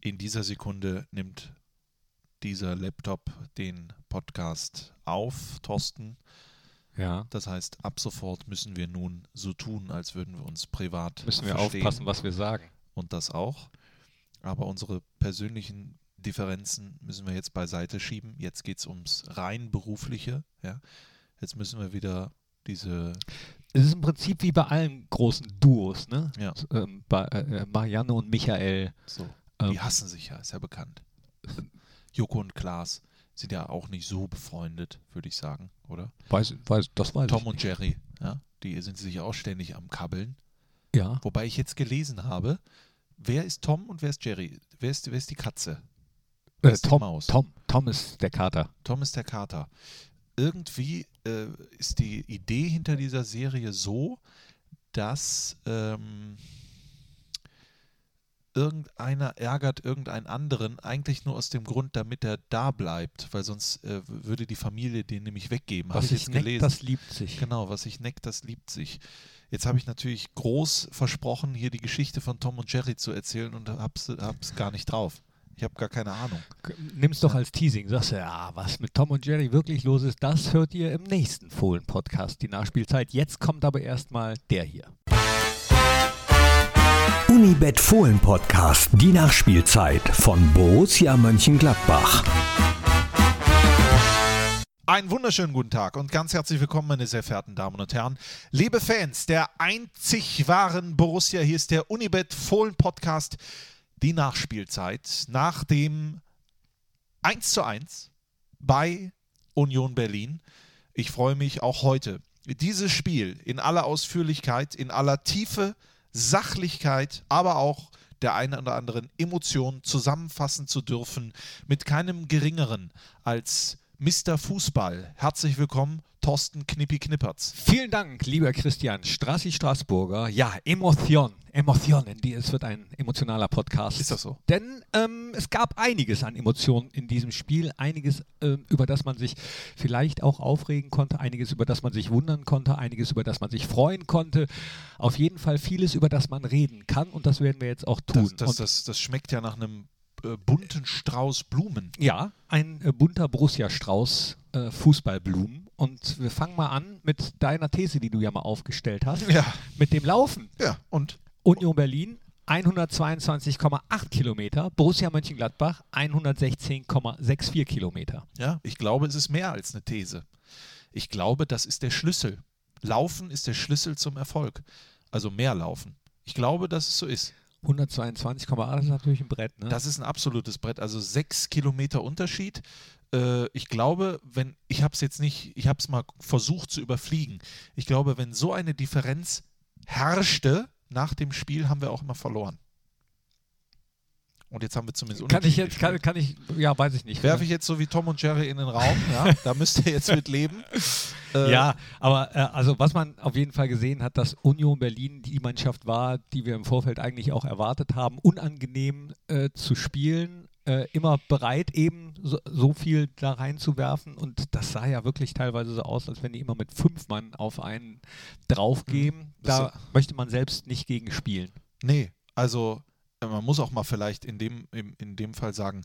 in dieser Sekunde nimmt dieser Laptop den Podcast auf, Thorsten. Ja. Das heißt, ab sofort müssen wir nun so tun, als würden wir uns privat Müssen wir aufpassen, was wir sagen. Und das auch. Aber unsere persönlichen Differenzen müssen wir jetzt beiseite schieben. Jetzt geht es ums rein berufliche. Ja. Jetzt müssen wir wieder diese. Es ist im Prinzip wie bei allen großen Duos, ne? Ja. Ähm, bei äh, Marianne und Michael. So. Ähm, Die hassen sich ja, ist ja bekannt. Joko und Klaas sind ja auch nicht so befreundet, würde ich sagen, oder? weiß, weiß, das weiß Tom ich. und Jerry, ja, die sind sich auch ständig am Kabbeln. Ja. Wobei ich jetzt gelesen habe, wer ist Tom und wer ist Jerry? Wer ist, wer ist die Katze? Wer Äh, ist die Tom, Maus? Tom, Tom ist der Kater. Tom ist der Kater. Irgendwie äh, ist die Idee hinter dieser Serie so, dass ähm, irgendeiner ärgert irgendeinen anderen eigentlich nur aus dem Grund, damit er da bleibt, weil sonst äh, würde die Familie den nämlich weggeben. Was ich ich neckt, gelesen. das liebt sich. Genau, was sich neckt, das liebt sich. Jetzt habe ich natürlich groß versprochen, hier die Geschichte von Tom und Jerry zu erzählen und hab's, hab's gar nicht drauf. Ich habe gar keine Ahnung. Nimm's doch als Teasing. Sagst du, ja, was mit Tom und Jerry wirklich los ist, das hört ihr im nächsten Fohlen-Podcast, die Nachspielzeit. Jetzt kommt aber erstmal der hier. Unibet Fohlen Podcast, die Nachspielzeit von Borussia Mönchengladbach. Einen wunderschönen guten Tag und ganz herzlich willkommen, meine sehr verehrten Damen und Herren. Liebe Fans der einzig wahren Borussia, hier ist der Unibet Fohlen Podcast, die Nachspielzeit nach dem 1 zu 1 bei Union Berlin. Ich freue mich auch heute, dieses Spiel in aller Ausführlichkeit, in aller Tiefe, Sachlichkeit, aber auch der einen oder anderen Emotion zusammenfassen zu dürfen, mit keinem geringeren als Mr. Fußball. Herzlich willkommen, Thorsten Knippi Knippertz. Vielen Dank, lieber Christian Strassi Straßburger. Ja, Emotion, Emotionen. Die, es wird ein emotionaler Podcast. Ist das so? Denn ähm, es gab einiges an Emotionen in diesem Spiel. Einiges, ähm, über das man sich vielleicht auch aufregen konnte. Einiges, über das man sich wundern konnte. Einiges, über das man sich freuen konnte. Auf jeden Fall vieles, über das man reden kann. Und das werden wir jetzt auch tun. Das, das, das, das schmeckt ja nach einem äh, bunten Strauß Blumen. Ja, ein äh, bunter Borussia-Strauß äh, Fußballblumen. Und wir fangen mal an mit deiner These, die du ja mal aufgestellt hast. Ja. Mit dem Laufen. Ja, und? Union Berlin 122,8 Kilometer, Borussia Mönchengladbach 116,64 Kilometer. Ja, ich glaube, es ist mehr als eine These. Ich glaube, das ist der Schlüssel. Laufen ist der Schlüssel zum Erfolg. Also mehr laufen. Ich glaube, dass es so ist. 122,8 das ist natürlich ein Brett. Ne? Das ist ein absolutes Brett. Also sechs Kilometer Unterschied. Äh, ich glaube, wenn, ich habe es jetzt nicht, ich habe es mal versucht zu überfliegen. Ich glaube, wenn so eine Differenz herrschte nach dem Spiel, haben wir auch immer verloren. Und jetzt haben wir zumindest kann ich jetzt, kann, kann ich, ja, weiß ich nicht. Werfe ich jetzt so wie Tom und Jerry in den Raum, ja, da müsst ihr jetzt mit leben. Äh, Ja, aber äh, also was man auf jeden Fall gesehen hat, dass Union Berlin die Mannschaft war, die wir im Vorfeld eigentlich auch erwartet haben, unangenehm äh, zu spielen, äh, immer bereit eben so, so viel da reinzuwerfen und das sah ja wirklich teilweise so aus, als wenn die immer mit fünf Mann auf einen draufgeben. Mhm. Da möchte man selbst nicht gegen spielen. Nee, also man muss auch mal vielleicht in dem, in, in dem Fall sagen,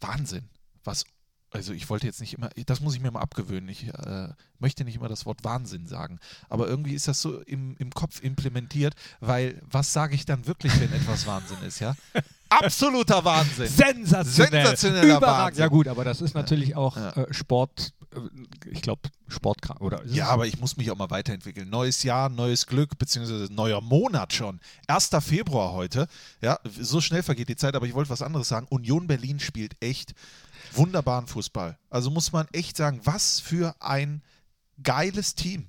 Wahnsinn, was, also ich wollte jetzt nicht immer, das muss ich mir mal abgewöhnen, ich äh, möchte nicht immer das Wort Wahnsinn sagen, aber irgendwie ist das so im, im Kopf implementiert, weil was sage ich dann wirklich, wenn etwas Wahnsinn ist, ja? Absoluter Wahnsinn! Sensationell. Sensationeller Überragend. Wahnsinn. Ja gut, aber das ist natürlich auch Ja. äh, Sport, äh, ich glaube Sportkrank oder Ja, aber ich muss mich auch mal weiterentwickeln. Neues Jahr, neues Glück, beziehungsweise neuer Monat schon. 1. Februar heute. Ja, so schnell vergeht die Zeit, aber ich wollte was anderes sagen. Union Berlin spielt echt wunderbaren Fußball. Also muss man echt sagen, was für ein geiles Team.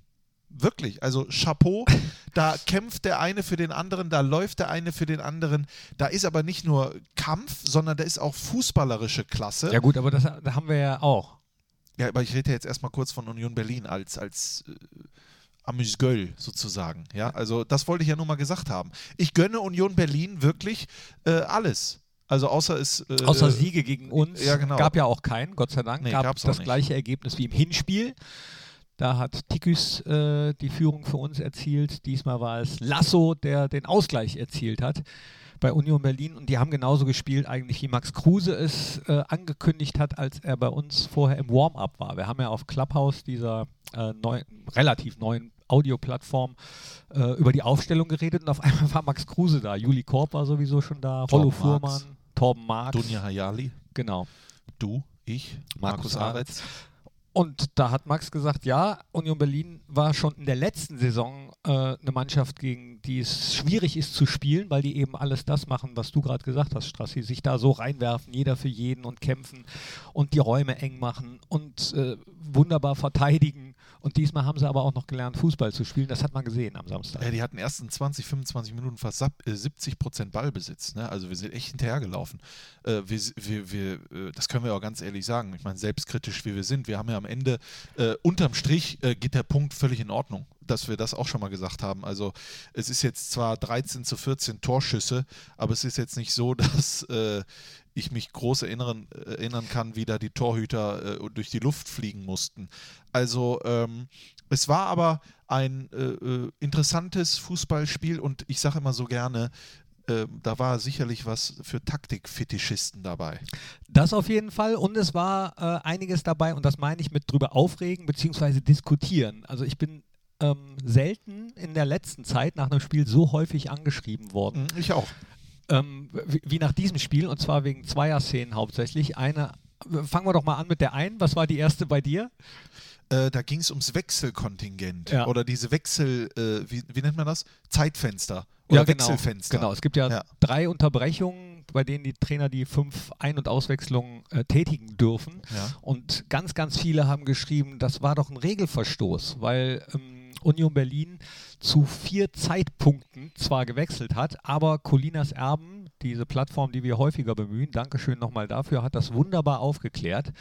Wirklich, also Chapeau, da kämpft der eine für den anderen, da läuft der eine für den anderen. Da ist aber nicht nur Kampf, sondern da ist auch fußballerische Klasse. Ja gut, aber das da haben wir ja auch. Ja, aber ich rede ja jetzt erstmal kurz von Union Berlin als, als äh, Amüsgöl sozusagen. Ja, also das wollte ich ja nur mal gesagt haben. Ich gönne Union Berlin wirklich äh, alles. Also außer es. Äh, Außer Siege gegen uns ja, genau. gab ja auch keinen, Gott sei Dank. Nee, gab gab's das nicht. gleiche Ergebnis wie im Hinspiel. Da hat Tiküs äh, die Führung für uns erzielt. Diesmal war es Lasso, der den Ausgleich erzielt hat. Bei Union Berlin und die haben genauso gespielt eigentlich, wie Max Kruse es äh, angekündigt hat, als er bei uns vorher im Warm-up war. Wir haben ja auf Clubhouse dieser äh, neu, relativ neuen Audioplattform äh, über die Aufstellung geredet und auf einmal war Max Kruse da. Juli Korb war sowieso schon da, Rollo Fuhrmann, Torben Marx. Dunja Hayali. Genau. Du, ich, Markus, Markus Aretz. Und da hat Max gesagt, ja, Union Berlin war schon in der letzten Saison äh, eine Mannschaft, gegen die es schwierig ist zu spielen, weil die eben alles das machen, was du gerade gesagt hast, Strassi, sich da so reinwerfen, jeder für jeden und kämpfen und die Räume eng machen und äh, wunderbar verteidigen und diesmal haben sie aber auch noch gelernt, Fußball zu spielen. Das hat man gesehen am Samstag. Ja, die hatten erst in 20, 25 Minuten fast 70 äh, Prozent Ballbesitz. Ne? Also wir sind echt hinterhergelaufen. Äh, wir, wir, wir, äh, das können wir auch ganz ehrlich sagen. Ich meine, selbstkritisch wie wir sind. Wir haben ja am Ende, äh, unterm Strich äh, geht der Punkt völlig in Ordnung dass wir das auch schon mal gesagt haben. Also es ist jetzt zwar 13 zu 14 Torschüsse, aber es ist jetzt nicht so, dass äh, ich mich groß erinnern, erinnern kann, wie da die Torhüter äh, durch die Luft fliegen mussten. Also ähm, es war aber ein äh, äh interessantes Fußballspiel und ich sage immer so gerne, äh, da war sicherlich was für Taktikfetischisten dabei. Das auf jeden Fall und es war äh, einiges dabei und das meine ich mit drüber aufregen bzw. diskutieren. Also ich bin ähm, selten in der letzten Zeit nach einem Spiel so häufig angeschrieben worden. Ich auch ähm, wie, nach diesem Spiel und zwar wegen zweier Szenen hauptsächlich. Eine, fangen wir doch mal an mit der einen. Was war die erste bei dir? Äh, da ging es ums Wechselkontingent ja. oder diese Wechsel, äh, wie, wie, nennt man das? Zeitfenster oder ja, genau, Wechselfenster. Genau, es gibt ja, ja, drei Unterbrechungen, bei denen die Trainer die fünf Ein- und Auswechslungen äh, tätigen dürfen. Und ganz, ganz viele haben geschrieben, das war doch ein Regelverstoß, weil ähm, Union Berlin zu vier Zeitpunkten zwar gewechselt hat, aber Colinas Erben, diese Plattform, die wir häufiger bemühen, Dankeschön nochmal dafür, hat das wunderbar aufgeklärt.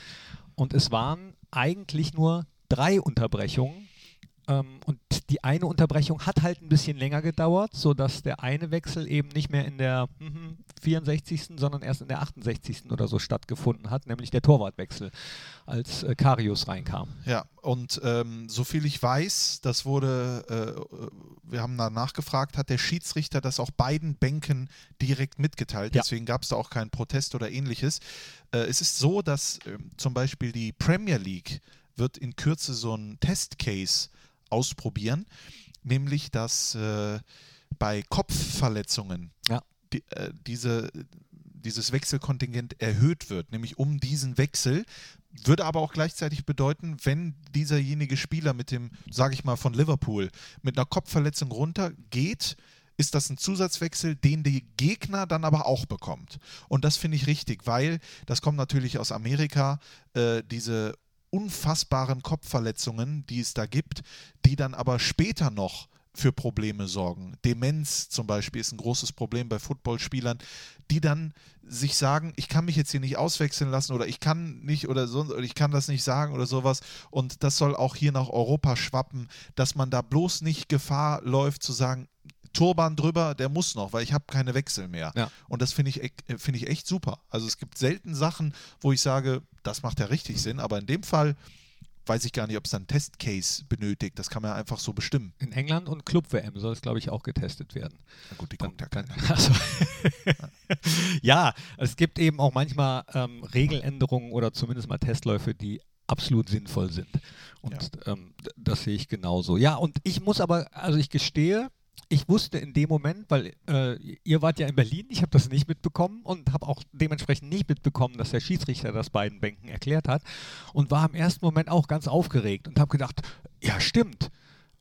Und es waren eigentlich nur drei Unterbrechungen. Ähm, und die eine Unterbrechung hat halt ein bisschen länger gedauert, sodass der eine Wechsel eben nicht mehr in der 64., mhm, sondern erst in der 68. oder so stattgefunden hat, nämlich der Torwartwechsel, als äh, Karius reinkam. Ja, und ähm, so viel ich weiß, das wurde, äh, wir haben da nachgefragt, hat der Schiedsrichter das auch beiden Bänken direkt mitgeteilt. Ja. Deswegen gab es da auch keinen Protest oder ähnliches. Äh, es ist so, dass äh, zum Beispiel die Premier League wird in Kürze so ein Testcase ausprobieren, nämlich dass äh, bei Kopfverletzungen ja. die, äh, diese, dieses Wechselkontingent erhöht wird, nämlich um diesen Wechsel. Würde aber auch gleichzeitig bedeuten, wenn dieserjenige Spieler mit dem, sage ich mal, von Liverpool mit einer Kopfverletzung runtergeht, ist das ein Zusatzwechsel, den der Gegner dann aber auch bekommt. Und das finde ich richtig, weil das kommt natürlich aus Amerika, äh, diese unfassbaren Kopfverletzungen, die es da gibt, die dann aber später noch für Probleme sorgen. Demenz zum Beispiel ist ein großes Problem bei Footballspielern, die dann sich sagen, ich kann mich jetzt hier nicht auswechseln lassen oder ich kann nicht oder so oder ich kann das nicht sagen oder sowas. Und das soll auch hier nach Europa schwappen, dass man da bloß nicht Gefahr läuft zu sagen, Turban drüber, der muss noch, weil ich habe keine Wechsel mehr. Ja. Und das finde ich, find ich echt super. Also es gibt selten Sachen, wo ich sage, das macht ja richtig Sinn, aber in dem Fall weiß ich gar nicht, ob es dann Testcase benötigt. Das kann man ja einfach so bestimmen. In England und Club-WM soll es, glaube ich, auch getestet werden. Na gut, die kommt ja keiner. Also, ja, es gibt eben auch manchmal ähm, Regeländerungen oder zumindest mal Testläufe, die absolut sinnvoll sind. Und ja. ähm, das sehe ich genauso. Ja, und ich muss aber, also ich gestehe, ich wusste in dem Moment, weil äh, ihr wart ja in Berlin, ich habe das nicht mitbekommen und habe auch dementsprechend nicht mitbekommen, dass der Schiedsrichter das beiden Bänken erklärt hat und war im ersten Moment auch ganz aufgeregt und habe gedacht, ja stimmt.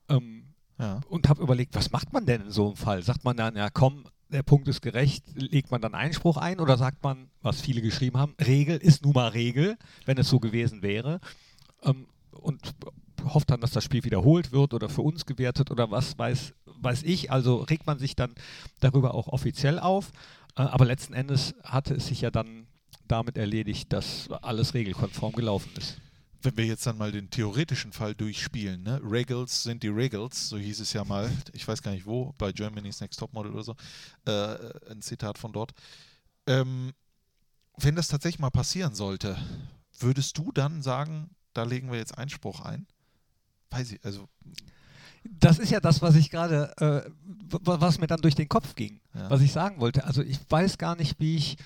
Ähm, ja. Und habe überlegt, was macht man denn in so einem Fall? Sagt man dann, ja komm, der Punkt ist gerecht, legt man dann Einspruch ein oder sagt man, was viele geschrieben haben, Regel ist nun mal Regel, wenn es so gewesen wäre. Ähm, und hofft dann, dass das Spiel wiederholt wird oder für uns gewertet oder was weiß weiß ich, also regt man sich dann darüber auch offiziell auf. Äh, aber letzten Endes hatte es sich ja dann damit erledigt, dass alles regelkonform gelaufen ist. Wenn wir jetzt dann mal den theoretischen Fall durchspielen, ne? Regals sind die Regals, so hieß es ja mal, ich weiß gar nicht wo, bei Germany's Next Topmodel oder so, äh, ein Zitat von dort. Ähm, wenn das tatsächlich mal passieren sollte, würdest du dann sagen, da legen wir jetzt Einspruch ein? Weiß ich, also das ist ja das, was ich gerade, äh, was mir dann durch den Kopf ging, Ja. was ich sagen wollte. Also ich weiß gar nicht, wie ich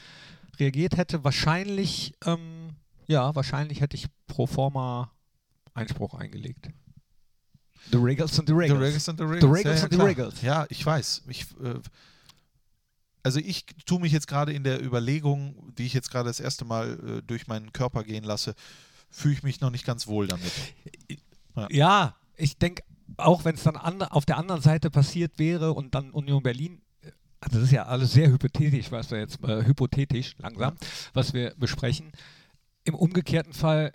reagiert hätte. Wahrscheinlich, ähm, ja, wahrscheinlich hätte ich pro forma Einspruch eingelegt. The Riggles und the The Riggles. Riggles und the Riggles. The Riggles ja, ja, und the. Riggles. Ja, ich weiß. Ich, äh, also ich tue mich jetzt gerade in der Überlegung, die ich jetzt gerade das erste Mal äh, durch meinen Körper gehen lasse, fühle ich mich noch nicht ganz wohl damit. Ja, ich denke, auch wenn es dann an, auf der anderen Seite passiert wäre und dann Union Berlin, äh, also das ist ja alles sehr hypothetisch, was wir jetzt, äh, hypothetisch, langsam, was wir besprechen. Im umgekehrten Fall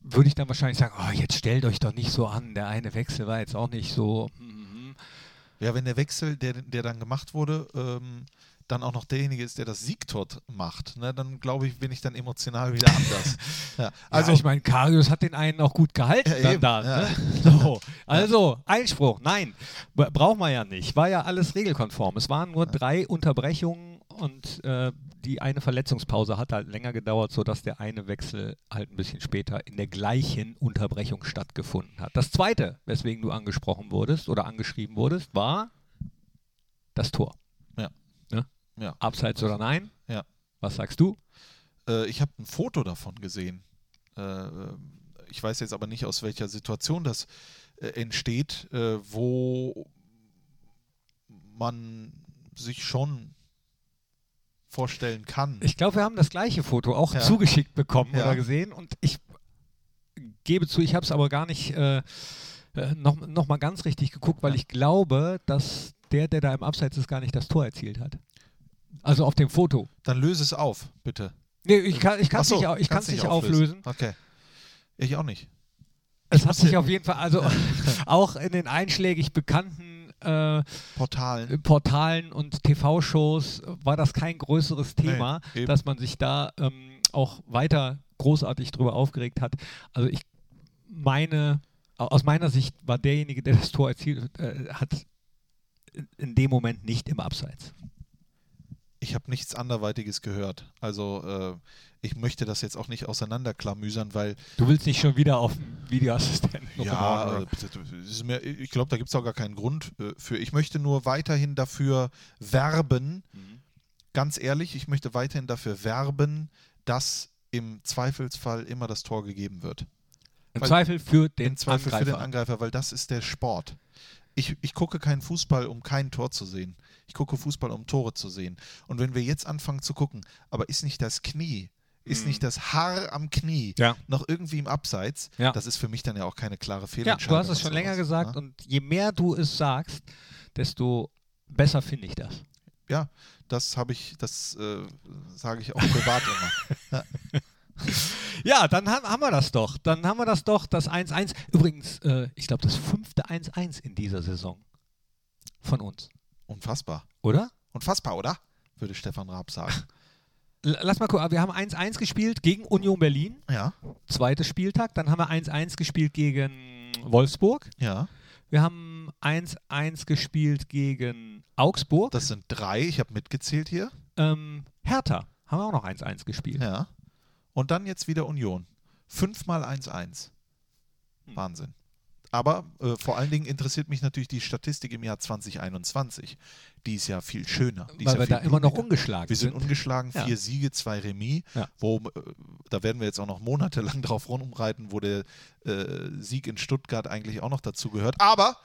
würde ich dann wahrscheinlich sagen, oh, jetzt stellt euch doch nicht so an, der eine Wechsel war jetzt auch nicht so. Ja, wenn der Wechsel, der, der dann gemacht wurde, ähm, dann auch noch derjenige ist, der das Siegtor t- macht, ne, dann glaube ich, bin ich dann emotional wieder anders. ja, Also also ich meine, Karius hat den einen auch gut gehalten Ja, eben, da. ja. Ne? So, also Einspruch, nein, braucht man ja nicht. War ja alles regelkonform. Es waren nur drei Unterbrechungen und äh, die eine Verletzungspause hat halt länger gedauert, sodass der eine Wechsel halt ein bisschen später in der gleichen Unterbrechung stattgefunden hat. Das zweite, weswegen du angesprochen wurdest oder angeschrieben wurdest, war das Tor. Ja. Ne? Ja. Abseits oder nein? Ja. Was sagst du? äh, ich habe ein Foto davon gesehen. Äh, ich weiß jetzt aber nicht, aus welcher Situation das äh, entsteht, äh, wo man sich schon vorstellen kann. Ich glaube, wir haben das gleiche Foto auch Ja. zugeschickt bekommen Ja. oder gesehen und ich gebe zu, ich habe es aber gar nicht äh, äh, noch, noch mal ganz richtig geguckt, weil Ja. ich glaube, dass der, der da im Abseits ist, gar nicht das Tor erzielt hat. Also auf dem Foto. Dann löse es auf, bitte. Nee, ich kann es nicht, so, au- ich kann's nicht auflösen. Okay. Ich auch nicht. Es hat sich ja- auf jeden Fall, also auch in den einschlägig bekannten äh, Portalen. Portalen und TV-Shows war das kein größeres Thema, eben. dass man sich da ähm, auch weiter großartig drüber aufgeregt hat. Also ich meine, au- aus meiner Sicht war derjenige, der das Tor erzielt äh, hat, in dem Moment nicht im Abseits. Ich habe nichts anderweitiges gehört. Also äh, ich möchte das jetzt auch nicht auseinanderklamüsern, weil Du willst nicht schon wieder auf Videoassistenten Ja, äh, es ist mir, ich glaube, da gibt es auch gar keinen Grund äh, für. Ich möchte nur weiterhin dafür werben, Mhm. ganz ehrlich, ich möchte weiterhin dafür werben, dass im Zweifelsfall immer das Tor gegeben wird. Im weil- Zweifel für den Im Zweifel Angreifer. für den Angreifer, weil das ist der Sport. Ich, ich gucke keinen Fußball, um kein Tor zu sehen. Ich gucke Fußball, um Tore zu sehen. Und wenn wir jetzt anfangen zu gucken, aber ist nicht das Knie, ist Mhm. nicht das Haar am Knie Ja. noch irgendwie im Abseits, Ja. das ist für mich dann ja auch keine klare Ja, Fehlentscheidung. du hast es schon länger gesagt ne? und je mehr du es sagst, desto besser finde ich das. Ja, das habe ich, das äh, sage ich auch privat immer. Ja, dann haben, haben wir das doch. Dann haben wir das doch, das 1-1. Übrigens, äh, ich glaube, das fünfte 1-1 in dieser Saison von uns, Unfassbar. oder? Unfassbar, oder? Würde Stefan Raab sagen. Lass mal gucken, wir haben 1-1 gespielt gegen Union Berlin, Ja, zweites Spieltag. Dann haben wir 1-1 gespielt gegen Wolfsburg. ja. Wir haben 1-1 gespielt gegen Augsburg. Das sind drei. Ich habe mitgezählt hier. Ähm, Hertha haben wir auch noch 1-1 gespielt. Ja. Und dann jetzt wieder Union. Fünfmal 1-1. Hm. Wahnsinn. Aber äh, vor allen Dingen interessiert mich natürlich die Statistik im Jahr 2021. Die ist ja viel schöner. Die ist weil ja wir viel da immer noch ungeschlagen Wir sind sind. ungeschlagen, Ja. vier Siege, zwei Remis. Ja. Wo, äh, da werden wir jetzt auch noch monatelang drauf rumreiten, wo der äh, Sieg in Stuttgart eigentlich auch noch dazu gehört. Aber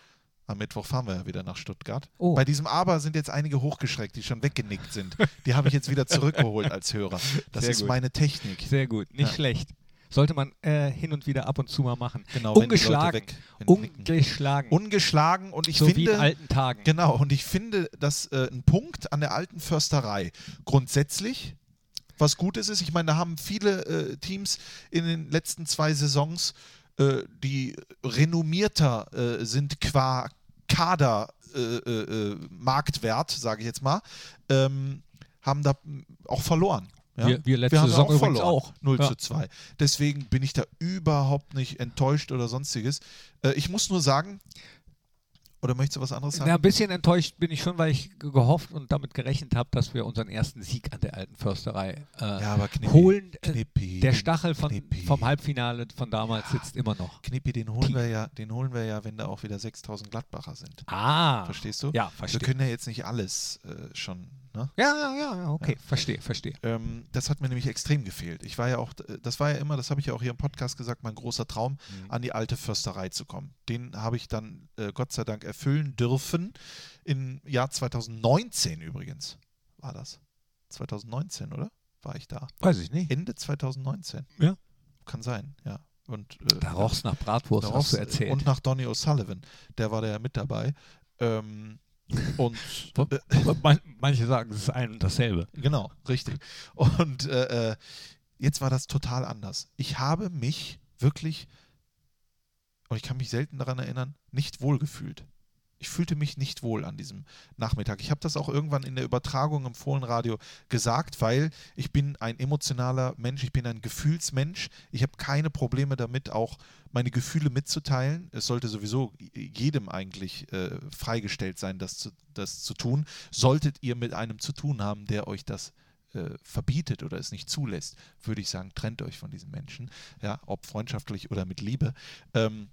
am Mittwoch fahren wir ja wieder nach Stuttgart. Oh. Bei diesem Aber sind jetzt einige hochgeschreckt, die schon weggenickt sind. Die habe ich jetzt wieder zurückgeholt als Hörer. Das Sehr ist gut. meine Technik. Sehr gut, nicht Ja. schlecht. Sollte man äh, hin und wieder ab und zu mal machen. Genau, wenn die Leute ungeschlagen. weg- ungeschlagen. Ungeschlagen und ich so wie in finde, alten Tagen. genau, und ich finde, dass äh, ein Punkt an der alten Försterei grundsätzlich was Gutes ist. Ich meine, da haben viele äh, Teams in den letzten zwei Saisons, äh, die renommierter äh, sind qua Kader äh, äh, äh, sage ich jetzt mal, ähm, haben da auch verloren. Ja? Wir- wir letzte haben da Saison übrigens verloren. auch. 0 Ja. zu 2. Deswegen bin ich da überhaupt nicht enttäuscht oder sonstiges. Äh, ich muss nur sagen, Oder möchtest du was anderes sagen? Na, ein bisschen enttäuscht bin ich schon, weil ich ge- gehofft und damit gerechnet habe, dass wir unseren ersten Sieg an der alten Försterei äh, Ja, aber Knippi, holen. Äh, Knippi, der Stachel von, Knippi. vom Halbfinale von damals sitzt immer noch. Knippi, den holen wir ja, den holen wir ja, wenn da auch wieder 6000 Gladbacher sind. Ah. Verstehst du? Ja, Wir verstehe. können ja jetzt nicht alles äh, schon, ne? Ja, ja, ja, ja, okay, verstehe, verstehe. Ähm, das hat mir nämlich extrem gefehlt. Ich war ja auch, äh, das war ja immer, das habe ich ja auch hier im Podcast gesagt, mein großer Traum, Mhm. an die alte Försterei zu kommen. Den habe ich dann äh, Gott sei Dank erfüllen dürfen. Im Jahr 2019 übrigens war das. 2019, oder? War ich da? Weiß ich nicht. Ende 2019. Ja. Kann sein, ja. Und, äh, Da roch's nach Bratwurst, da hast du roch's- erzählt. Und nach Donny O'Sullivan. Der war da ja mit dabei. Ähm, und äh, Man, manche sagen, es ist ein und dasselbe. Genau, richtig. Und äh, äh, jetzt war das total anders. Ich habe mich wirklich, und ich kann mich selten daran erinnern, nicht wohl gefühlt. Ich fühlte mich nicht wohl an diesem Nachmittag. Ich habe das auch irgendwann in der Übertragung im Fohlenradio gesagt, weil ich bin ein emotionaler Mensch, ich bin ein Gefühlsmensch. Ich habe keine Probleme damit, auch meine Gefühle mitzuteilen. Es sollte sowieso jedem eigentlich äh, freigestellt sein, das zu, das zu tun. Solltet ihr mit einem zu tun haben, der euch das äh, verbietet oder es nicht zulässt, würde ich sagen, trennt euch von diesen Menschen, ja, ob freundschaftlich oder mit Liebe. Ähm,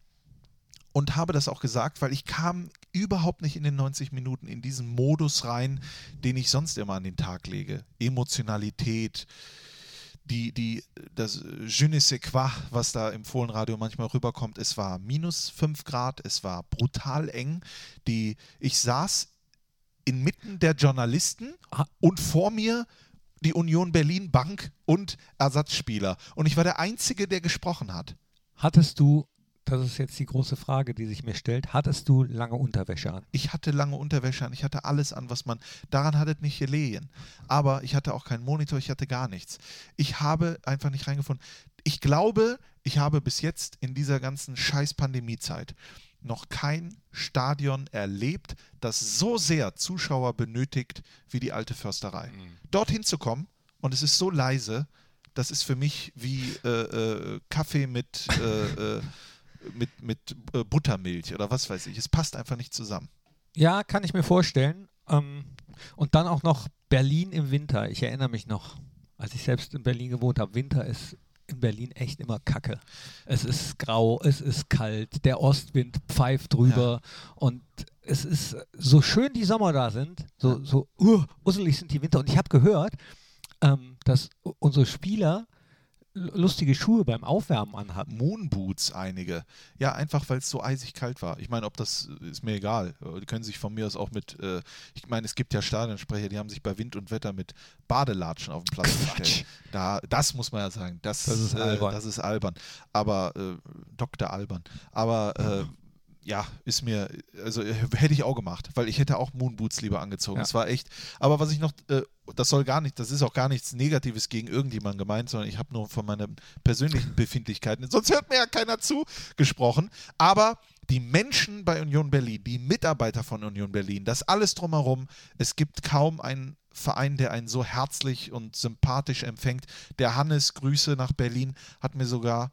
und habe das auch gesagt, weil ich kam überhaupt nicht in den 90 Minuten in diesen Modus rein, den ich sonst immer an den Tag lege. Emotionalität, die, die, das Je ne sais quoi, was da im Fohlenradio manchmal rüberkommt. Es war minus 5 Grad, es war brutal eng. Die, ich saß inmitten der Journalisten Ah. und vor mir die Union Berlin Bank und Ersatzspieler. Und ich war der Einzige, der gesprochen hat. Hattest du, das ist jetzt die große Frage, die sich mir stellt, hattest du lange Unterwäsche an? Ich hatte lange Unterwäsche an, ich hatte alles an, was man. Daran hat es nicht gelegen. Aber ich hatte auch keinen Monitor, ich hatte gar nichts. Ich habe einfach nicht reingefunden. Ich glaube, ich habe bis jetzt in dieser ganzen scheiß Pandemiezeit noch kein Stadion erlebt, das so sehr Zuschauer benötigt wie die alte Försterei. Dorthin zu kommen und es ist so leise, das ist für mich wie äh, äh, Kaffee mit, äh, äh, mit, mit äh, Buttermilch oder was weiß ich. Es passt einfach nicht zusammen. Ja, kann ich mir vorstellen. Ähm, und dann auch noch Berlin im Winter. Ich erinnere mich noch, als ich selbst in Berlin gewohnt habe, Winter ist in Berlin echt immer kacke. Es ist grau, es ist kalt, der Ostwind pfeift drüber und es ist so schön die Sommer da sind, so, so uh, usselig sind die Winter. Und ich habe gehört, ähm, dass unsere Spieler lustige Schuhe beim Aufwärmen anhatten. Moonboots einige. Ja, einfach weil es so eisig kalt war. Ich meine, ob das äh, ist mir egal. Äh, Die können sich von mir aus auch mit, äh, ich meine, es gibt ja Stadionsprecher, die haben sich bei Wind und Wetter mit Badelatschen auf den Platz Quatsch. gestellt. Da, das muss man ja sagen. Das, Das ist äh, albern. Das ist albern. Aber äh, Dr. Albern. Aber äh, ja, ist mir, also äh, hätte ich auch gemacht, weil ich hätte auch Moonboots lieber angezogen. Ja. Es war echt, aber was ich noch, äh, das soll gar nicht, das ist auch gar nichts Negatives gegen irgendjemanden gemeint, sondern ich habe nur von meinen persönlichen Befindlichkeiten, sonst hört mir ja keiner zu, gesprochen. Aber die Menschen bei Union Berlin, die Mitarbeiter von Union Berlin, das alles drumherum, es gibt kaum einen Verein, der einen so herzlich und sympathisch empfängt. Der Hannes, Grüße nach Berlin, hat mir sogar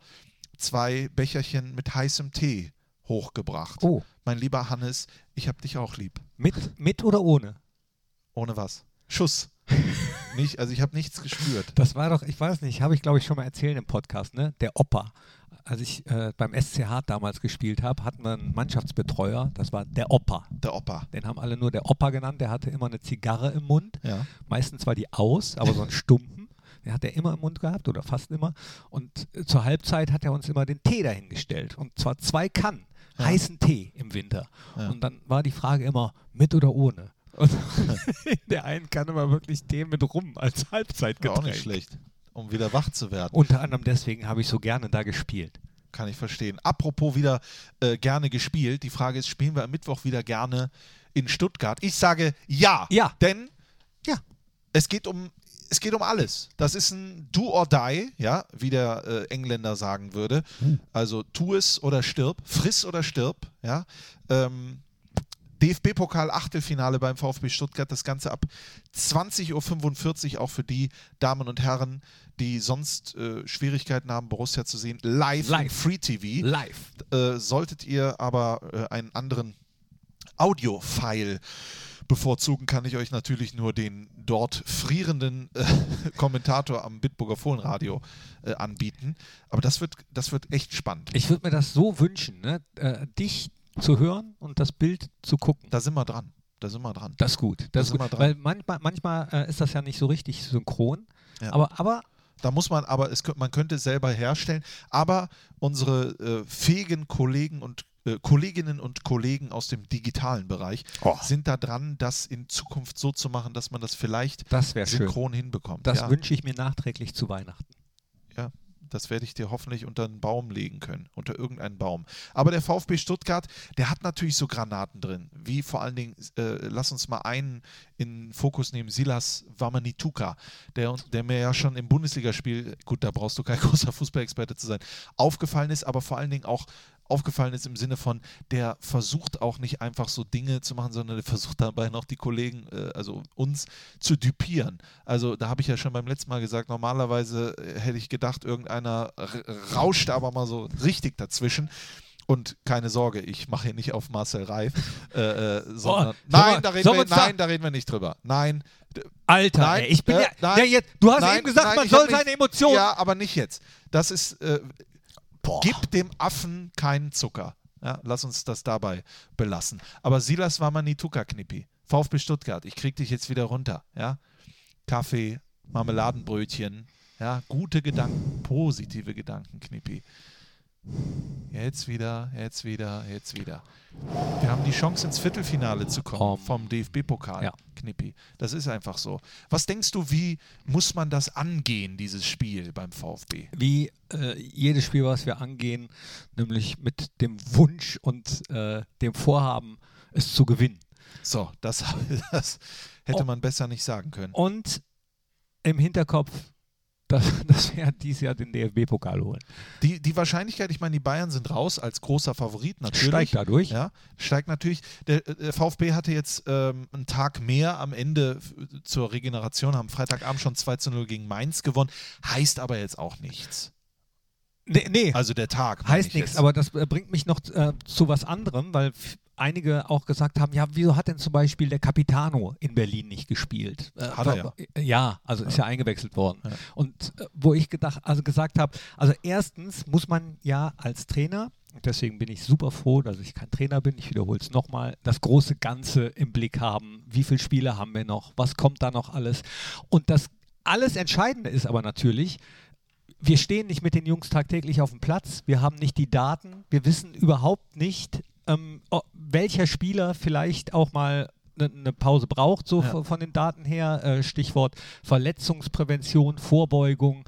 zwei Becherchen mit heißem Tee hochgebracht. Oh, Mein lieber Hannes, ich hab dich auch lieb. mit, mit oder ohne? Ohne was? Schuss. Nicht, also ich habe nichts gespürt. Das war doch, ich weiß nicht, habe ich glaube ich schon mal erzählt im Podcast, ne? Der Opa. Als ich äh, beim SCH damals gespielt habe, hatten wir einen Mannschaftsbetreuer, das war der Opa. Der Opa. Den haben alle nur der Opa genannt, der hatte immer eine Zigarre im Mund. Ja. Meistens war die aus, aber so einen Stumpen. Den hat er immer im Mund gehabt oder fast immer. Und äh, zur Halbzeit hat er uns immer den Tee dahingestellt. Und zwar zwei Kannen Ja. heißen Tee im Winter. Ja. Und dann war die Frage immer, mit oder ohne? Und in der einen Kanne war wirklich Tee mit rum als War Halbzeitgetränk. auch nicht schlecht. Um wieder wach zu werden. Unter anderem deswegen habe ich so gerne da gespielt. Kann ich verstehen. Apropos wieder äh, gerne gespielt. Die Frage ist, spielen wir am Mittwoch wieder gerne in Stuttgart? Ich sage ja. Ja. Denn Ja. Es geht um es geht um alles. Das ist ein Do or Die, ja, wie der äh, Engländer sagen würde. Also tu es oder stirb, friss oder stirb, ja. Ähm, DFB-Pokal Achtelfinale beim VfB Stuttgart. Das Ganze ab 20.45 Uhr auch für die Damen und Herren, die sonst äh, Schwierigkeiten haben, Borussia zu sehen. Live, Live. Free TV. Live. Äh, solltet ihr aber äh, einen anderen Audio-File bevorzugen, kann ich euch natürlich nur den dort frierenden äh, Kommentator am Bitburger Fohlenradio äh, anbieten. Aber das wird, das wird echt spannend. Ich würde mir das so wünschen, ne? äh, dich zu hören und das Bild zu gucken. Da sind wir dran. Da sind wir dran. Das ist gut. Das Da ist sind wir gut. dran. Weil manchmal, manchmal äh, ist das ja nicht so richtig synchron. Ja. Aber, aber Da muss man aber, es, man könnte es selber herstellen, aber unsere äh, fähigen Kollegen und äh, Kolleginnen und Kollegen aus dem digitalen Bereich Oh. sind da dran, das in Zukunft so zu machen, dass man das vielleicht das wäre schön. synchron hinbekommt. Das ja, wünsche ich mir nachträglich zu Weihnachten. Das werde ich dir hoffentlich unter einen Baum legen können, unter irgendeinen Baum. Aber der VfB Stuttgart, der hat natürlich so Granaten drin, wie vor allen Dingen, äh, lass uns mal einen in den Fokus nehmen, Silas Wamanituka, der, der mir ja schon im Bundesligaspiel, gut, da brauchst du kein großer Fußballexperte zu sein, aufgefallen ist, aber vor allen Dingen auch aufgefallen ist im Sinne von, der versucht auch nicht einfach so Dinge zu machen, sondern der versucht dabei noch die Kollegen, äh, also uns zu düpieren. Also da habe ich ja schon beim letzten Mal gesagt, normalerweise äh, hätte ich gedacht, irgendeiner rauscht aber mal so richtig dazwischen. Und keine Sorge, ich mache hier nicht auf Marcel Reif, äh, äh, sondern Oh, nein, da reden wir, nein, da reden wir nicht drüber. Nein, Alter, Nein, ey, ich bin äh, ja, nein, ja jetzt, du hast nein, eben gesagt, man soll seine Emotionen. Ja, aber nicht jetzt. Das ist, äh, gib dem Affen keinen Zucker. Ja, lass uns das dabei belassen. Aber Silas war mal nie Knippi. VfB Stuttgart, ich krieg dich jetzt wieder runter. Ja? Kaffee, Marmeladenbrötchen, ja, gute Gedanken, positive Gedanken, Knippi. Jetzt wieder, jetzt wieder, jetzt wieder. Wir haben die Chance, ins Viertelfinale zu kommen Um, vom DFB-Pokal, ja. Knippi. Das ist einfach so. Was denkst du, wie muss man das angehen, dieses Spiel beim VfB? Wie äh, jedes Spiel, was wir angehen, nämlich mit dem Wunsch und äh, dem Vorhaben, es zu gewinnen. So, das, das hätte Oh. man besser nicht sagen können. Und im Hinterkopf, dass, dass wir dieses Jahr den DFB-Pokal holen. Die, die Wahrscheinlichkeit, ich meine, die Bayern sind raus als großer Favorit natürlich. Steigt dadurch. Ja, steigt natürlich. Der, der VfB hatte jetzt ähm, einen Tag mehr am Ende zur Regeneration, haben Freitagabend schon 2 zu 0 gegen Mainz gewonnen. Heißt aber jetzt auch nichts. Nee, nee Also der Tag. heißt ich nichts, aber das äh, bringt mich noch äh, zu was anderem, weil einige auch gesagt haben, ja, wieso hat denn zum Beispiel der Capitano in Berlin nicht gespielt? Äh, Hat er ja. Ja, also ist ja eingewechselt worden. Ja. Und äh, wo ich gedacht, also gesagt habe, also erstens muss man ja als Trainer, deswegen bin ich super froh, dass ich kein Trainer bin, ich wiederhole es nochmal, das große Ganze im Blick haben. Wie viele Spiele haben wir noch? Was kommt da noch alles? Und das alles Entscheidende ist aber natürlich, wir stehen nicht mit den Jungs tagtäglich auf dem Platz, wir haben nicht die Daten, wir wissen überhaupt nicht, ähm, welcher Spieler vielleicht auch mal eine ne Pause braucht, so Ja. von- den Daten her. Äh, Stichwort Verletzungsprävention, Vorbeugung.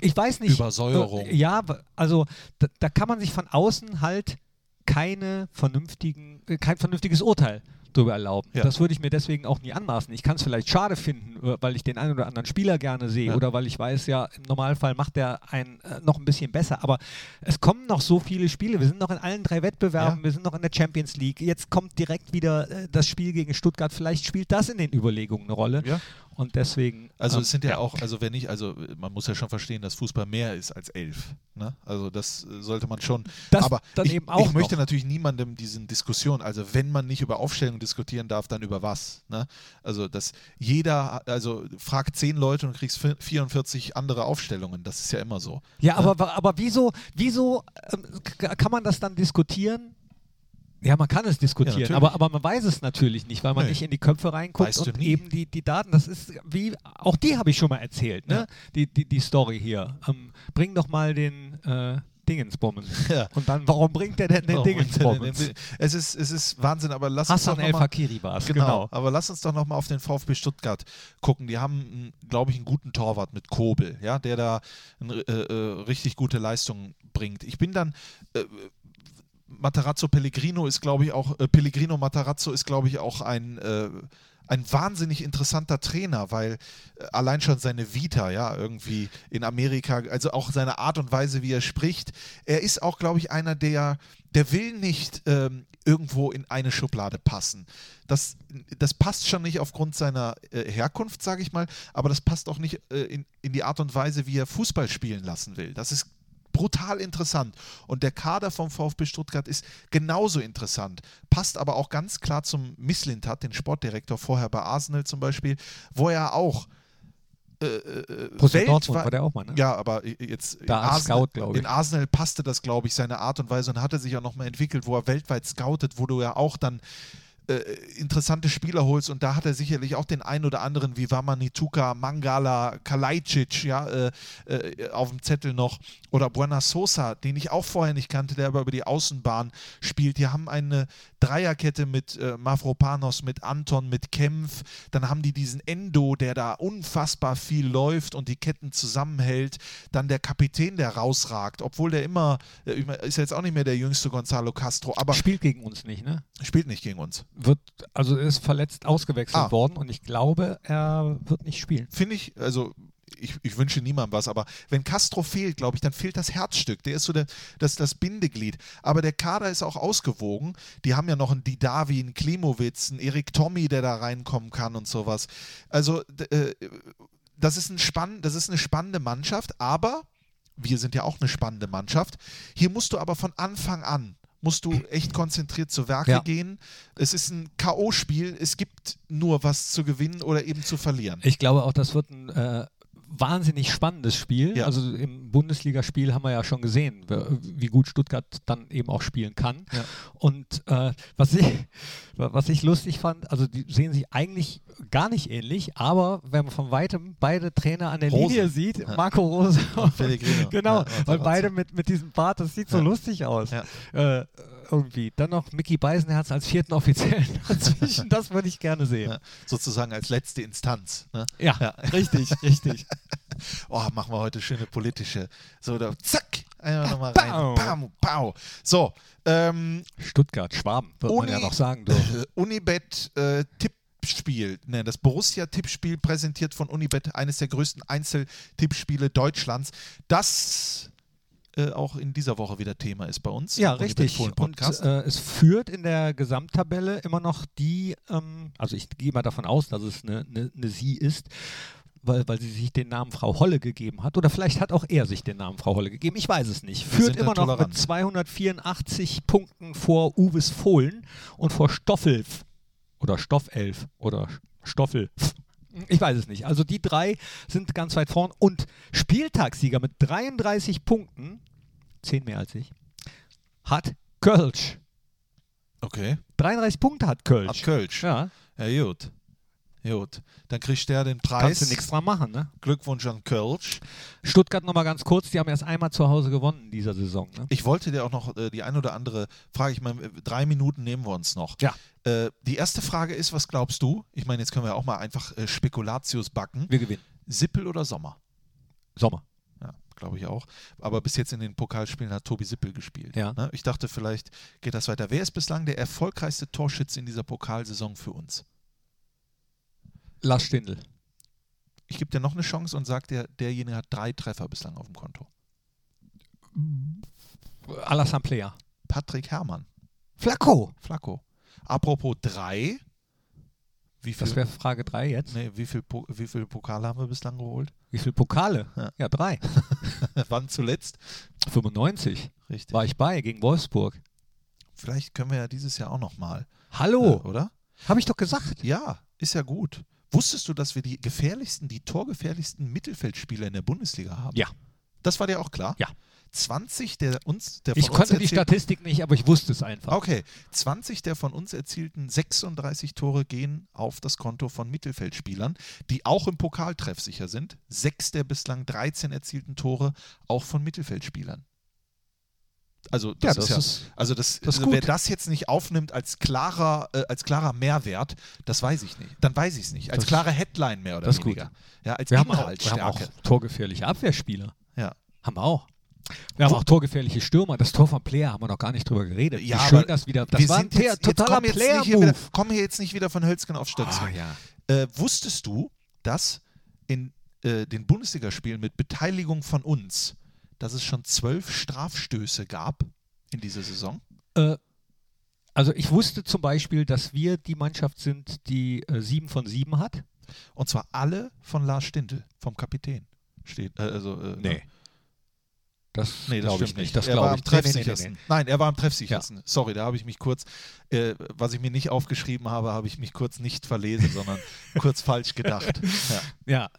Ich weiß nicht. Übersäuerung. Äh, ja, also da, da kann man sich von außen halt keine vernünftigen, äh, kein vernünftiges Urteil drüber erlauben. Ja. Das würde ich mir deswegen auch nie anmaßen. Ich kann es vielleicht schade finden, äh, weil ich den einen oder anderen Spieler gerne sehe Ja. oder weil ich weiß, ja, im Normalfall macht der einen äh, noch ein bisschen besser. Aber es kommen noch so viele Spiele. Wir sind noch in allen drei Wettbewerben, Ja. wir sind noch in der Champions League. Jetzt kommt direkt wieder äh, das Spiel gegen Stuttgart. Vielleicht spielt das in den Überlegungen eine Rolle. Ja. Und deswegen. Also ähm, es sind ja, auch, also wenn nicht, also man muss ja schon verstehen, dass Fußball mehr ist als elf. Ne? Also das äh, sollte man schon. Das aber dann ich, eben auch ich möchte noch. natürlich niemandem diesen Diskussion, also wenn man nicht über Aufstellung diskutieren darf, dann über was. Ne? Also dass jeder, also fragt zehn Leute und kriegst vi- 44 andere Aufstellungen. Das ist ja immer so. Ja, aber, aber wieso, wieso ähm, kann man das dann diskutieren? Ja, man kann es diskutieren, natürlich. aber, aber man weiß es natürlich nicht, weil man Nö. nicht in die Köpfe reinguckt Weißt und eben die, die Daten, das ist wie, auch die habe ich schon mal erzählt, ne? Ja. Die, die, die Story hier. Ähm, bring doch mal den äh, Dingensbummens. Ja. Und dann, warum bringt der denn den Dingensbummens? Es ist, es ist Wahnsinn, aber lass uns Hassan doch El Fakiri war es, Genau. genau. Aber lass uns doch nochmal auf den VfB Stuttgart gucken. Die haben, glaube ich, einen guten Torwart mit Kobel, ja, der da eine, äh, äh, richtig gute Leistung bringt. Ich bin dann. Äh, Matarazzo Pellegrino ist, glaube ich, auch, äh, Pellegrino Matarazzo ist, glaube ich, auch ein, äh, ein wahnsinnig interessanter Trainer, weil äh, allein schon seine Vita, ja, irgendwie in Amerika, also auch seine Art und Weise, wie er spricht, er ist auch, glaube ich, einer, der, der will nicht ähm, irgendwo in eine Schublade passen. Das, das passt schon nicht aufgrund seiner äh, Herkunft, sage ich mal, aber das passt auch nicht äh, in, in die Art und Weise, wie er Fußball spielen lassen will. Das ist brutal interessant. Und der Kader vom VfB Stuttgart ist genauso interessant. Passt aber auch ganz klar zum Misslintat, den Sportdirektor vorher bei Arsenal zum Beispiel, wo er auch äh, äh, Borussia Dortmund war- der auch mal, ne? ja, aber jetzt in Arsenal, Scout, in Arsenal passte das, glaube ich, seine Art und Weise und hatte sich auch nochmal entwickelt, wo er weltweit scoutet, wo du ja auch dann äh, interessante Spieler holst und da hat er sicherlich auch den einen oder anderen wie Wamanituka, Mangala, Kalajdzic ja, äh, äh, auf dem Zettel noch oder Buena Sosa, den ich auch vorher nicht kannte, der aber über die Außenbahn spielt. Die haben eine Dreierkette mit äh, Mavropanos, mit Anton, mit Kempf. Dann haben die diesen Endo, der da unfassbar viel läuft und die Ketten zusammenhält. Dann der Kapitän, der rausragt, obwohl der immer, äh, ist ja jetzt auch nicht mehr der jüngste Gonzalo Castro, aber Spielt gegen uns nicht, ne? spielt nicht gegen uns. Wird, also ist verletzt ausgewechselt Ah. worden und ich glaube, er wird nicht spielen. Finde ich, also ich, ich wünsche niemandem was, aber wenn Castro fehlt, glaube ich, dann fehlt das Herzstück. Der ist so der, das, das Bindeglied. Aber der Kader ist auch ausgewogen. Die haben ja noch einen Didavi, einen Klimowitz, einen Erik Tommy, der da reinkommen kann und sowas. Also äh, das ist, ein spann das ist eine spannende Mannschaft, aber wir sind ja auch eine spannende Mannschaft. Hier musst du aber von Anfang an musst du echt konzentriert zu Werke Ja. gehen. Es ist ein K.O.-Spiel. Es gibt nur was zu gewinnen oder eben zu verlieren. Ich glaube auch, das wird ein äh, wahnsinnig spannendes Spiel. Ja. Also im Bundesligaspiel haben wir ja schon gesehen, wie gut Stuttgart dann eben auch spielen kann. Ja. Und äh, was, ich, was ich lustig fand, also die sehen sich eigentlich gar nicht ähnlich, aber wenn man von weitem beide Trainer an der Rose. Linie sieht. Marco Rose und Pellegrino. genau, Materazzi. beide mit, mit diesem Bart, das sieht so lustig aus. Äh, irgendwie. Dann noch Mickey Beisenherz als vierten Offiziellen dazwischen, das würde ich gerne sehen. Ja, sozusagen als letzte Instanz. Ne? Ja, Ja. richtig, richtig. Oh, machen wir heute schöne politische. So, da, zack, einfach nochmal rein. Pam, pau. So, ähm, Stuttgart, Schwaben, wird man ja noch sagen äh, Unibet äh, Tippspiel, ne, das Borussia-Tippspiel präsentiert von Unibet, eines der größten Einzeltippspiele Deutschlands, das äh, auch in dieser Woche wieder Thema ist bei uns. Ja, richtig. Und äh, es führt in der Gesamttabelle immer noch die, ähm, also ich gehe mal davon aus, dass es eine, eine, eine Sie ist, weil, weil sie sich den Namen Frau Holle gegeben hat. Oder vielleicht hat auch er sich den Namen Frau Holle gegeben. Ich weiß es nicht. Führt immer noch tolerant. mit 284 Punkten vor Uwes Fohlen und vor Stoffelf oder Stoffelf oder Stoffel. Ich weiß es nicht. Also die drei sind ganz weit vorn und Spieltagssieger mit 33 Punkten, 10 mehr als ich, hat Kölsch. okay. 33 Punkte hat Kölsch. Ab Kölsch. Ja, Ja, gut. Gut. Dann kriegt der den Preis. kannst du nichts dran machen, ne? Glückwunsch an Kölsch. Stuttgart nochmal ganz kurz, die haben erst einmal zu Hause gewonnen in dieser Saison. Ne? Ich wollte dir auch noch äh, die ein oder andere Frage, ich meine, äh, drei Minuten nehmen wir uns noch. Ja. Äh, die erste Frage ist, was glaubst du? Ich meine, jetzt können wir auch mal einfach äh, Spekulatius backen. Wir gewinnen. Sippel oder Sommer? Sommer. Ja, glaube ich auch. Aber bis jetzt in den Pokalspielen hat Tobi Sippel gespielt. Ja. Ne? Ich dachte, vielleicht geht das weiter. Wer ist bislang der erfolgreichste Torschütze in dieser Pokalsaison für uns? Lars Stindl. Ich gebe dir noch eine Chance und sage dir, derjenige hat drei Treffer bislang auf dem Konto. Alassane Player. Patrick Herrmann, Flacco. Flacco. Apropos drei. Wie viel, Das wäre Frage 3 jetzt. nee, wie, viel, Po- wie viel Pokale haben wir bislang geholt? Wie viele Pokale? Ja. Ja, drei. Wann zuletzt? 95 Richtig. war ich bei gegen Wolfsburg. Vielleicht können wir ja dieses Jahr auch nochmal. Hallo, Äh, oder? habe ich doch gesagt. Ja, ist ja gut. Wusstest du, dass wir die gefährlichsten, die torgefährlichsten Mittelfeldspieler in der Bundesliga haben? Ja. Das war dir auch klar? Ja. 20 der uns, der von Ich uns konnte die erzielten- Statistik nicht, aber ich wusste es einfach. Okay, 20 der von uns erzielten 36 Tore gehen auf das Konto von Mittelfeldspielern, die auch im Pokal treffsicher sind. Sechs der bislang 13 erzielten Tore auch von Mittelfeldspielern. Also das, Ja, ist das ja, ist- also das, das ist also wer das jetzt nicht aufnimmt als klarer, äh, als klarer Mehrwert, das weiß ich nicht. Dann weiß ich es nicht. Als Das- klare Headline mehr oder das ist gut. weniger. Ja, als Wir haben, auch, wir haben auch torgefährliche Abwehrspieler. ja. Haben wir auch. Wir haben auch torgefährliche Stürmer. Das Tor von Player haben wir noch gar nicht drüber geredet. Ja, Wie schön das wieder. Das wir war ein sind jetzt, totaler kommen jetzt nicht hier wieder, kommen hier jetzt nicht wieder von Hölzgen auf Stöckchen. Ah, ja. Äh, wusstest du, dass in äh, den Bundesligaspielen mit Beteiligung von uns, dass es schon zwölf Strafstöße gab in dieser Saison? Äh, also ich wusste zum Beispiel, dass wir die Mannschaft sind, die äh, sieben von sieben hat. Und zwar alle von Lars Stindl, vom Kapitän. Steht, äh, also, äh, Nee. Das Nee, das glaube ich nicht. Das er war glaube am ich. Nee, nee, nee, treffsichersten. Nein, er war am treffsichersten. Sorry, da habe ich mich kurz, äh, was ich mir nicht aufgeschrieben habe, habe ich mich kurz nicht verlesen, sondern kurz falsch gedacht. Ja. Ja,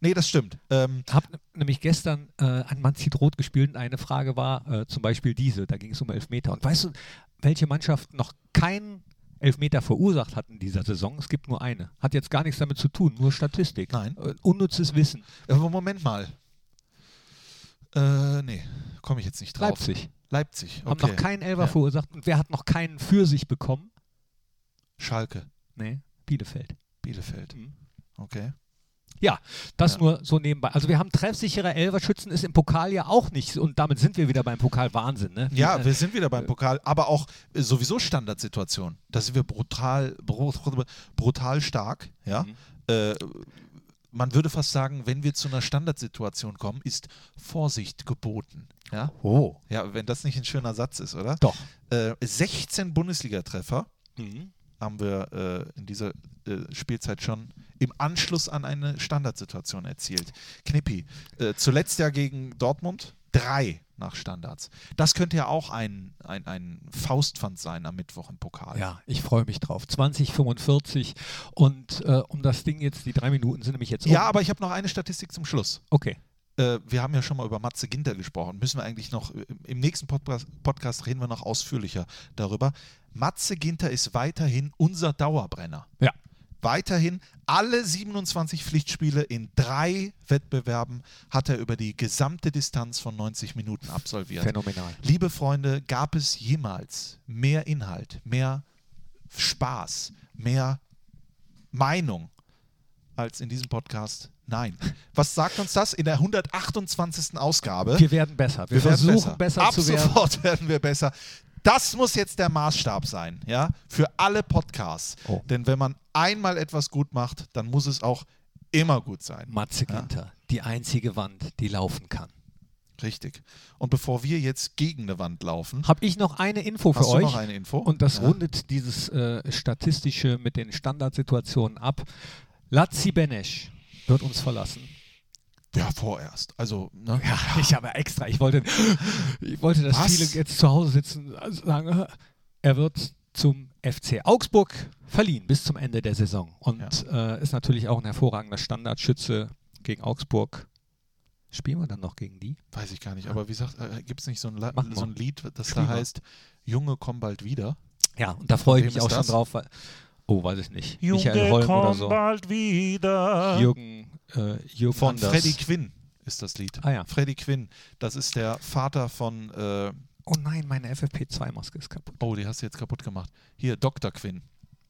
Nee, das stimmt. Ähm, habe nämlich gestern äh, ein Mann zieht rot gespielt und eine Frage war äh, zum Beispiel diese, da ging es um Elfmeter. Und weißt du, welche Mannschaft noch keinen Elfmeter verursacht hat in dieser Saison? Es gibt nur eine. Hat jetzt gar nichts damit zu tun, nur Statistik. Nein. Äh, unnützes Wissen. aber Moment mal. Äh, nee, komme ich jetzt nicht drauf. Leipzig. Leipzig, Haben okay. noch keinen Elfer Ja. verursacht. Und wer hat noch keinen für sich bekommen? Schalke, Nee, Bielefeld. Bielefeld. Mhm. Okay. Ja, das Ja. nur so nebenbei. Also wir haben treffsichere Elferschützen, ist im Pokal ja auch nicht. Und damit sind wir wieder beim Pokal Wahnsinn. Ne? Ja, Äh, wir sind wieder beim Pokal, aber auch äh, sowieso Standardsituation. Da sind wir brutal, bru- brutal stark. Ja? Mhm. Äh, man würde fast sagen, wenn wir zu einer Standardsituation kommen, ist Vorsicht geboten. Ja, Oh. ja wenn das nicht ein schöner Satz ist, oder? Doch. Äh, 16 Bundesligatreffer Mhm. haben wir äh, in dieser äh, Spielzeit schon im Anschluss an eine Standardsituation erzielt. Knippi, äh, zuletzt ja gegen Dortmund drei nach Standards. Das könnte ja auch ein, ein, ein Faustpfand sein am Mittwoch im Pokal. Ja, ich freue mich drauf. 2045 und äh, um das Ding jetzt, die drei Minuten sind nämlich jetzt um. Ja, aber ich habe noch eine Statistik zum Schluss. Okay. Äh, wir haben ja schon mal über Matze Ginter gesprochen. Müssen wir eigentlich noch, äh, im nächsten Podcast, Podcast reden wir noch ausführlicher darüber. Matze Ginter ist weiterhin unser Dauerbrenner. Ja. Weiterhin alle 27 Pflichtspiele in drei Wettbewerben hat er über die gesamte Distanz von 90 Minuten absolviert. Phänomenal. Liebe Freunde, gab es jemals mehr Inhalt, mehr Spaß, mehr Meinung als in diesem Podcast? Nein. Was sagt uns das in der 128. Ausgabe? Wir werden besser. Wir, werden versuchen besser, Ab zu werden. sofort werden wir besser. Das muss jetzt der Maßstab sein, ja, für alle Podcasts. Oh. Denn wenn man einmal etwas gut macht, dann muss es auch immer gut sein. Matze Ja. Ginter, die einzige Wand, die laufen kann. Richtig. Und bevor wir jetzt gegen eine Wand laufen, Habe ich noch eine Info für hast du euch? noch eine Info? Und das ja. rundet dieses äh, Statistische mit den Standardsituationen ab. Lazzi Benesch wird uns verlassen. Ja, vorerst. Also, ne? Ja, ich habe extra, ich wollte, ich wollte, dass Was? viele jetzt zu Hause sitzen und sagen, er wird zum FC Augsburg verliehen bis zum Ende der Saison. Und äh, ist natürlich auch ein hervorragender Standardschütze gegen Augsburg. Spielen wir dann noch gegen die? weiß ich gar nicht. Aber wie gesagt, äh, gibt es nicht so ein, La so ein Lied, das Spielen da heißt, Junge, komm bald wieder? Ja, und da freue ich mich auch das? schon drauf. Weil, oh, weiß ich nicht. Michael Holm oder so. bald wieder. Jürgen, äh, Jürgen Von. Freddie Quinn ist das Lied. Ah ja. Freddie Quinn, das ist der Vater von, äh, Oh nein, meine FFP2-Maske ist kaputt. oh, die hast du jetzt kaputt gemacht. Hier, Dr. Quinn.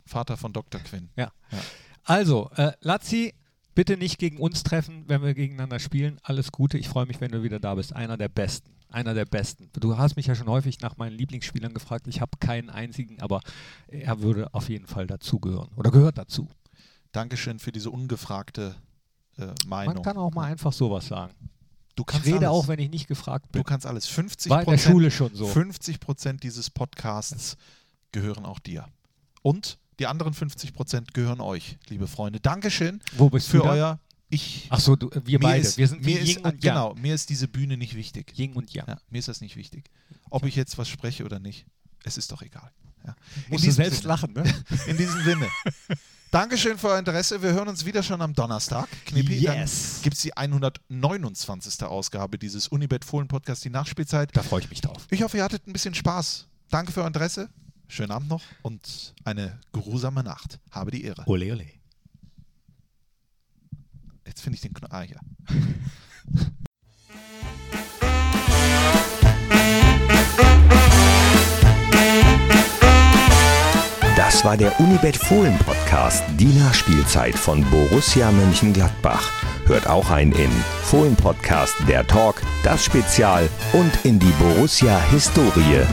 Vater von Dr. Quinn. Ja. Ja. Also, äh, Lazzi, bitte nicht gegen uns treffen, wenn wir gegeneinander spielen. Alles Gute. Ich freue mich, wenn du wieder da bist. Einer der Besten. Einer der Besten. Du hast mich ja schon häufig nach meinen Lieblingsspielern gefragt. Ich habe keinen einzigen, aber er würde auf jeden Fall dazugehören. Oder gehört dazu. Dankeschön für diese ungefragte äh, Meinung. Man kann auch mal einfach sowas sagen. du Ich kannst rede alles. auch, wenn ich nicht gefragt bin. Du kannst alles. 50 War in der Schule schon so. 50 Prozent dieses Podcasts gehören auch dir. Und die anderen 50 Prozent gehören euch, liebe Freunde. Dankeschön Wo bist für du da? euer. Ich. Ach so, du, äh, wir beide. Ist, wir sind mir ist, und Yang. Genau, mir ist diese Bühne nicht wichtig. Yin und Yang. Ja, mir ist das nicht wichtig. Ob ich jetzt was spreche oder nicht, es ist doch egal. Ja. In Musst du diesem selbst Sinne. lachen, ne? In diesem Sinne. Dankeschön für euer Interesse. Wir hören uns wieder schon am Donnerstag. Knippi, Yes. gibt es die 129. Ausgabe dieses Unibet Fohlen Podcast, die Nachspielzeit. Da freue ich mich drauf. Ich hoffe, ihr hattet ein bisschen Spaß. Danke für euer Interesse. Schönen Abend noch und eine geruhsame Nacht. Habe die Ehre. Ole, ole. Jetzt finde ich den Knopf. Ah, ja. Das war der Unibet Fohlen Podcast, die Nachspielzeit von Borussia Mönchengladbach. Hört auch ein in Fohlen Podcast, der Talk, das Spezial und in die Borussia Historie.